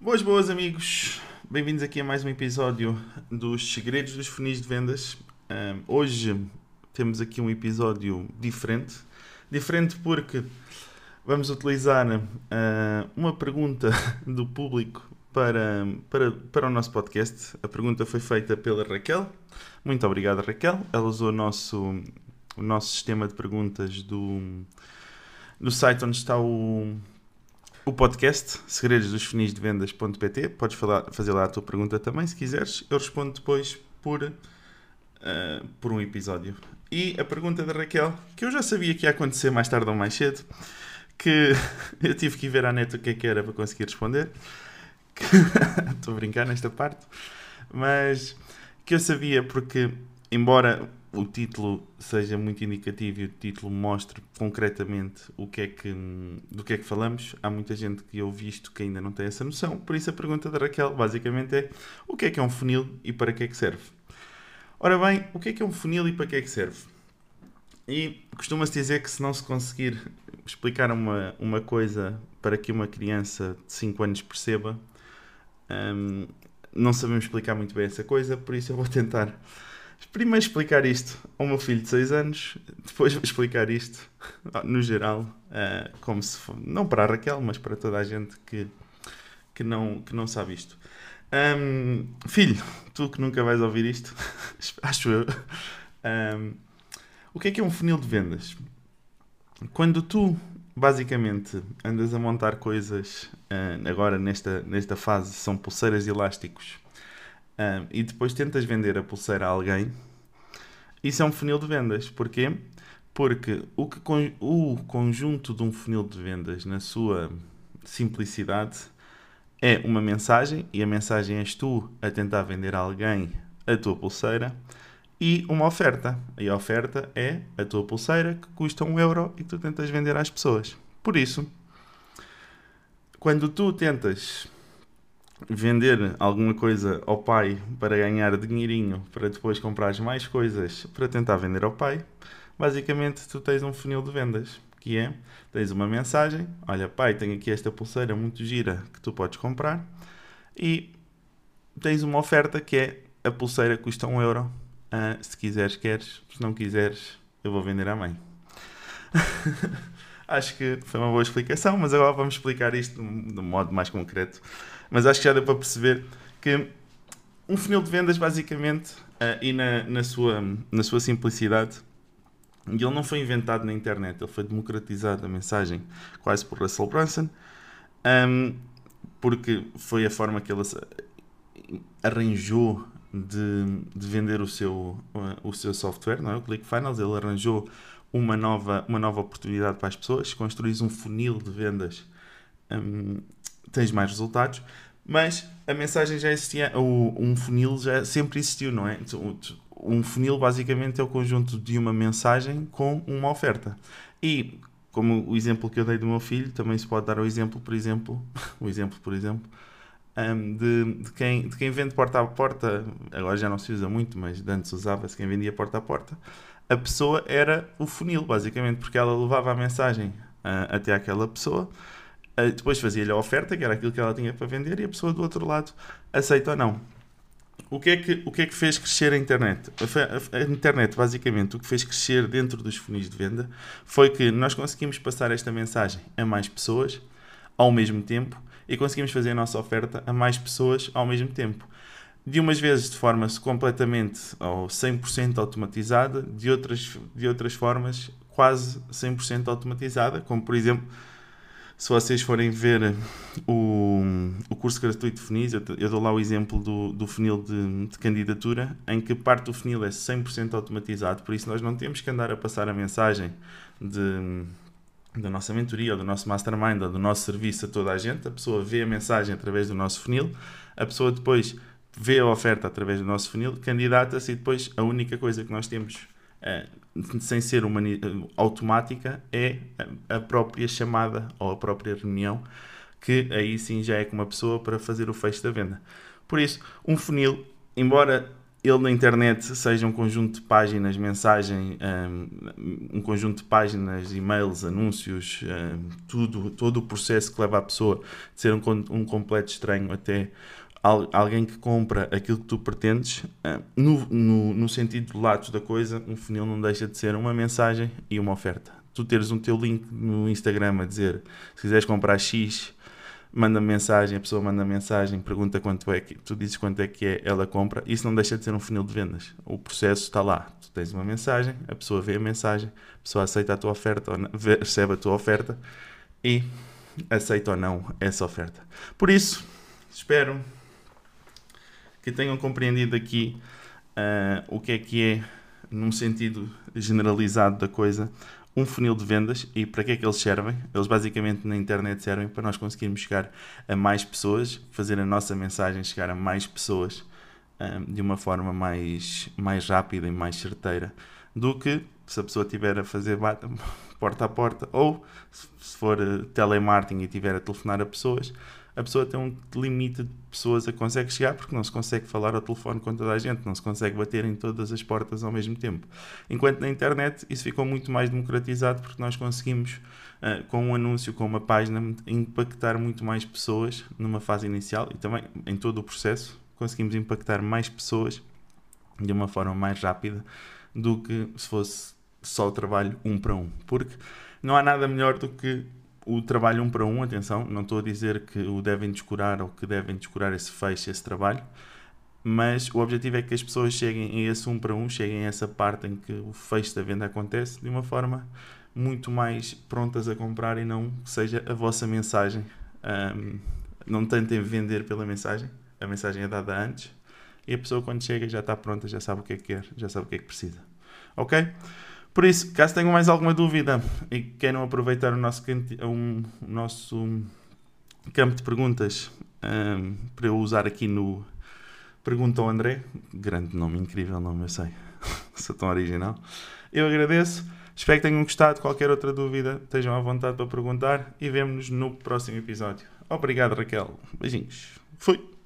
Boas, boas amigos, bem-vindos aqui a mais um episódio dos Segredos dos Funis de Vendas. Um, hoje temos aqui um episódio diferente. Diferente porque vamos utilizar uh, uma pergunta do público para, para, para o nosso podcast. A pergunta foi feita pela Raquel. Muito obrigado, Raquel. Ela usou o nosso, o nosso sistema de perguntas do, do site onde está o, o podcast, segredos dos funis de vendas.pt. Podes falar, fazer lá a tua pergunta também, se quiseres. Eu respondo depois por, uh, por um episódio. E a pergunta da Raquel, que eu já sabia que ia acontecer mais tarde ou mais cedo, que eu tive que ir ver à net o que é que era para conseguir responder. Estou a brincar nesta parte. Mas que eu sabia porque, embora o título seja muito indicativo e o título mostre concretamente o que é que, do que é que falamos, há muita gente que ouve isto que ainda não tem essa noção. Por isso a pergunta da Raquel basicamente é o que é que é um funil e para que é que serve? Ora bem, o que é que é um funil e para que é que serve? E costuma-se dizer que se não se conseguir explicar uma, uma coisa para que uma criança de 5 anos perceba, hum, não sabemos explicar muito bem essa coisa, por isso eu vou tentar primeiro explicar isto ao meu filho de 6 anos, depois vou explicar isto no geral, uh, como se for, não para a Raquel, mas para toda a gente que, que, não, que não sabe isto. Um, filho, tu que nunca vais ouvir isto, acho eu, um, o que é que é um funil de vendas? Quando tu basicamente andas a montar coisas, uh, agora nesta, nesta fase são pulseiras de elásticos e depois tentas vender a pulseira a alguém, isso é um funil de vendas. Porquê? Porque o, que, o conjunto de um funil de vendas, na sua simplicidade, é uma mensagem, e a mensagem és tu a tentar vender a alguém a tua pulseira, e uma oferta. E a oferta é a tua pulseira que custa um euro e que tu tentas vender às pessoas. Por isso, quando tu tentas vender alguma coisa ao pai para ganhar dinheirinho para depois comprar mais coisas para tentar vender ao pai, basicamente tu tens um funil de vendas, que é, tens uma mensagem, olha pai, tenho aqui esta pulseira muito gira que tu podes comprar, e tens uma oferta que é, a pulseira custa um euro, uh, se quiseres queres, se não quiseres eu vou vender à mãe. Acho que foi uma boa explicação, mas agora vamos explicar isto de um modo mais concreto mas acho que já deu para perceber que um funil de vendas, basicamente, uh, e na, na, sua, na sua simplicidade, ele não foi inventado na internet, ele foi democratizado a mensagem quase por Russell Brunson, um, porque foi a forma que ele arranjou de, de vender o seu, o seu software, não é? o ClickFunnels, ele arranjou uma nova, uma nova oportunidade para as pessoas, construís um funil de vendas um, tens mais resultados, mas a mensagem já existia, o, um funil já sempre existiu, não é? Um funil basicamente é o conjunto de uma mensagem com uma oferta. E como o exemplo que eu dei do meu filho, também se pode dar o exemplo, por exemplo, o exemplo, por exemplo, de, de, quem, de quem vende porta a porta, agora já não se usa muito, mas antes usava-se quem vendia porta a porta, a pessoa era o funil, basicamente, porque ela levava a mensagem uh, até aquela pessoa eh, depois fazia-lhe a oferta, que era aquilo que ela tinha para vender, e a pessoa do outro lado aceita ou não. O que, é que, o que é que fez crescer a internet? A, a, a internet, basicamente, o que fez crescer dentro dos funis de venda foi que nós conseguimos passar esta mensagem a mais pessoas ao mesmo tempo e conseguimos fazer a nossa oferta a mais pessoas ao mesmo tempo. De umas vezes de forma completamente ou 100% automatizada, de outras, de outras formas quase 100% automatizada, como por exemplo se vocês forem ver o, o curso gratuito de funis, eu, eu dou lá o exemplo do, do funil de, de, candidatura, em que parte do funil é 100% automatizado, por isso nós não temos que andar a passar a mensagem de, da nossa mentoria, ou do nosso mastermind, ou do nosso serviço a toda a gente. A pessoa vê a mensagem através do nosso funil, a pessoa depois vê a oferta através do nosso funil, candidata-se e depois a única coisa que nós temos é, sem ser uma, automática, é a própria chamada ou a própria reunião, que aí sim já é com uma pessoa para fazer o fecho da venda. Por isso, um funil, embora ele na internet, seja um conjunto de páginas, mensagem, um, um conjunto de páginas, e-mails, anúncios, tudo, todo o processo que leva a pessoa de ser um completo estranho até alguém que compra aquilo que tu pretendes, no, no, no sentido lato da coisa, um funil não deixa de ser uma mensagem e uma oferta. Tu teres um teu link no Instagram a dizer se quiseres comprar X manda mensagem, a pessoa manda mensagem, pergunta quanto é que, tu dizes quanto é que é, ela compra, isso não deixa de ser um funil de vendas. O processo está lá. Tu tens uma mensagem, a pessoa vê a mensagem, a pessoa aceita a tua oferta, recebe a tua oferta e aceita ou não essa oferta. Por isso, espero que tenham compreendido aqui uh, o que é que é, num sentido generalizado da coisa, um funil de vendas e para que é que eles servem? Eles basicamente na internet servem para nós conseguirmos chegar a mais pessoas, fazer a nossa mensagem chegar a mais pessoas um, de uma forma mais, mais rápida e mais certeira do que se a pessoa estiver a fazer porta a porta ou se for eh, telemarketing e estiver a telefonar a pessoas a pessoa tem um limite de pessoas a consegue chegar porque não se consegue falar ao telefone com toda a gente, não se consegue bater em todas as portas ao mesmo tempo. Enquanto na internet isso ficou muito mais democratizado porque nós conseguimos, uh, com um anúncio, com uma página, impactar muito mais pessoas numa fase inicial e também em todo o processo conseguimos impactar mais pessoas de uma forma mais rápida do que se fosse só o trabalho um para um. Porque não há nada melhor do que o trabalho um para um, atenção, não estou a dizer que o devem descurar ou que devem descurar esse fecho, esse trabalho, mas o objetivo é que as pessoas cheguem a esse um para um, cheguem a essa parte em que o fecho da venda acontece de uma forma muito mais prontas a comprar e não que seja a vossa mensagem. Um, não tentem vender pela mensagem, a mensagem é dada antes e a pessoa quando chega já está pronta, já sabe o que é que quer, já sabe o que é que precisa. Ok? Por isso, caso tenham mais alguma dúvida e queiram aproveitar o nosso, um, o nosso campo de perguntas um, para eu usar aqui no Pergunta ao André, grande nome, incrível nome, eu sei, sou tão original. Eu agradeço, espero que tenham gostado. Qualquer outra dúvida, estejam à vontade para perguntar e vemo-nos no próximo episódio. Obrigado, Raquel. Beijinhos. Fui.